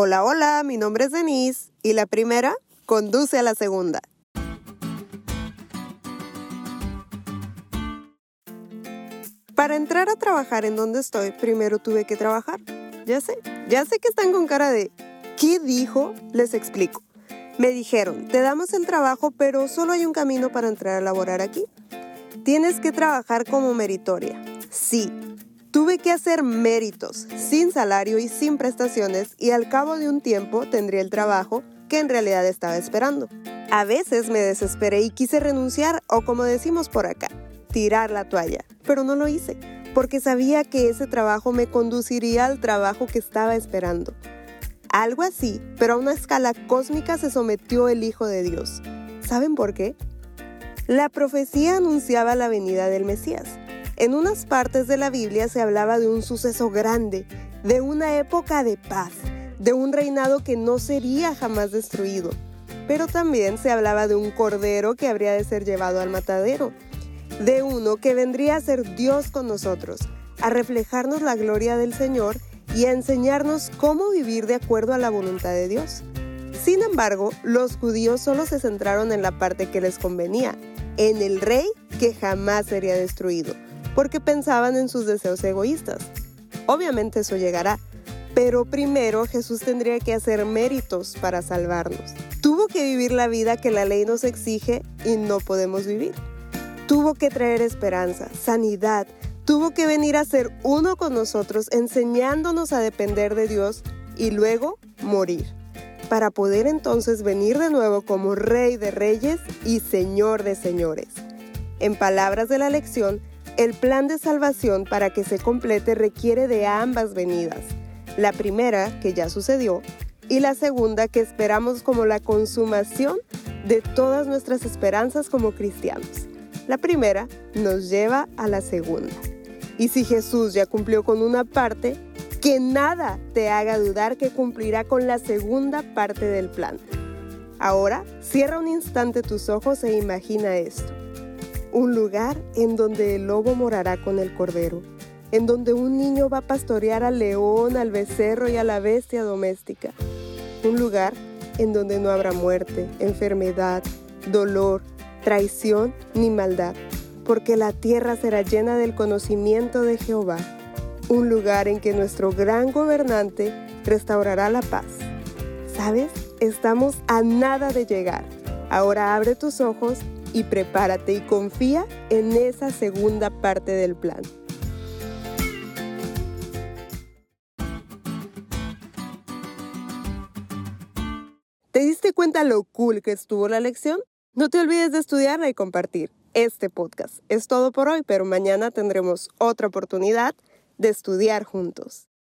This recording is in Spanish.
Hola, hola, mi nombre es Denise y la primera conduce a la segunda. Para entrar a trabajar en donde estoy, primero tuve que trabajar. Ya sé, ya sé que están con cara de ¿qué dijo? Les explico. Me dijeron, te damos el trabajo, pero solo hay un camino para entrar a laborar aquí. Tienes que trabajar como meritoria. Sí, tuve que hacer méritos, sin salario y sin prestaciones, y al cabo de un tiempo tendría el trabajo que en realidad estaba esperando. A veces me desesperé y quise renunciar, o como decimos por acá, tirar la toalla, pero no lo hice, porque sabía que ese trabajo me conduciría al trabajo que estaba esperando. Algo así, pero a una escala cósmica se sometió el Hijo de Dios. ¿Saben por qué? La profecía anunciaba la venida del Mesías. En unas partes de la Biblia se hablaba de un suceso grande, de una época de paz, de un reinado que no sería jamás destruido. Pero también se hablaba de un cordero que habría de ser llevado al matadero, de uno que vendría a ser Dios con nosotros, a reflejarnos la gloria del Señor y a enseñarnos cómo vivir de acuerdo a la voluntad de Dios. Sin embargo, los judíos solo se centraron en la parte que les convenía, en el rey que jamás sería destruido, porque pensaban en sus deseos egoístas. Obviamente eso llegará, pero primero Jesús tendría que hacer méritos para salvarnos. Tuvo que vivir la vida que la ley nos exige y no podemos vivir. Tuvo que traer esperanza, sanidad, tuvo que venir a ser uno con nosotros enseñándonos a depender de Dios y luego morir, para poder entonces venir de nuevo como Rey de Reyes y Señor de Señores. En palabras de la lección, el plan de salvación para que se complete requiere de ambas venidas. La primera, que ya sucedió, y la segunda, que esperamos como la consumación de todas nuestras esperanzas como cristianos. La primera nos lleva a la segunda. Y si Jesús ya cumplió con una parte, que nada te haga dudar que cumplirá con la segunda parte del plan. Ahora, cierra un instante tus ojos e imagina esto. Un lugar en donde el lobo morará con el cordero, en donde un niño va a pastorear al león, al becerro y a la bestia doméstica. Un lugar en donde no habrá muerte, enfermedad, dolor, traición ni maldad porque la tierra será llena del conocimiento de Jehová, un lugar en que nuestro gran gobernante restaurará la paz. ¿Sabes? Estamos a nada de llegar. Ahora abre tus ojos y prepárate y confía en esa segunda parte del plan. ¿Te diste cuenta lo cool que estuvo la lección? No te olvides de estudiarla y compartir este podcast. Es todo por hoy, pero mañana tendremos otra oportunidad de estudiar juntos.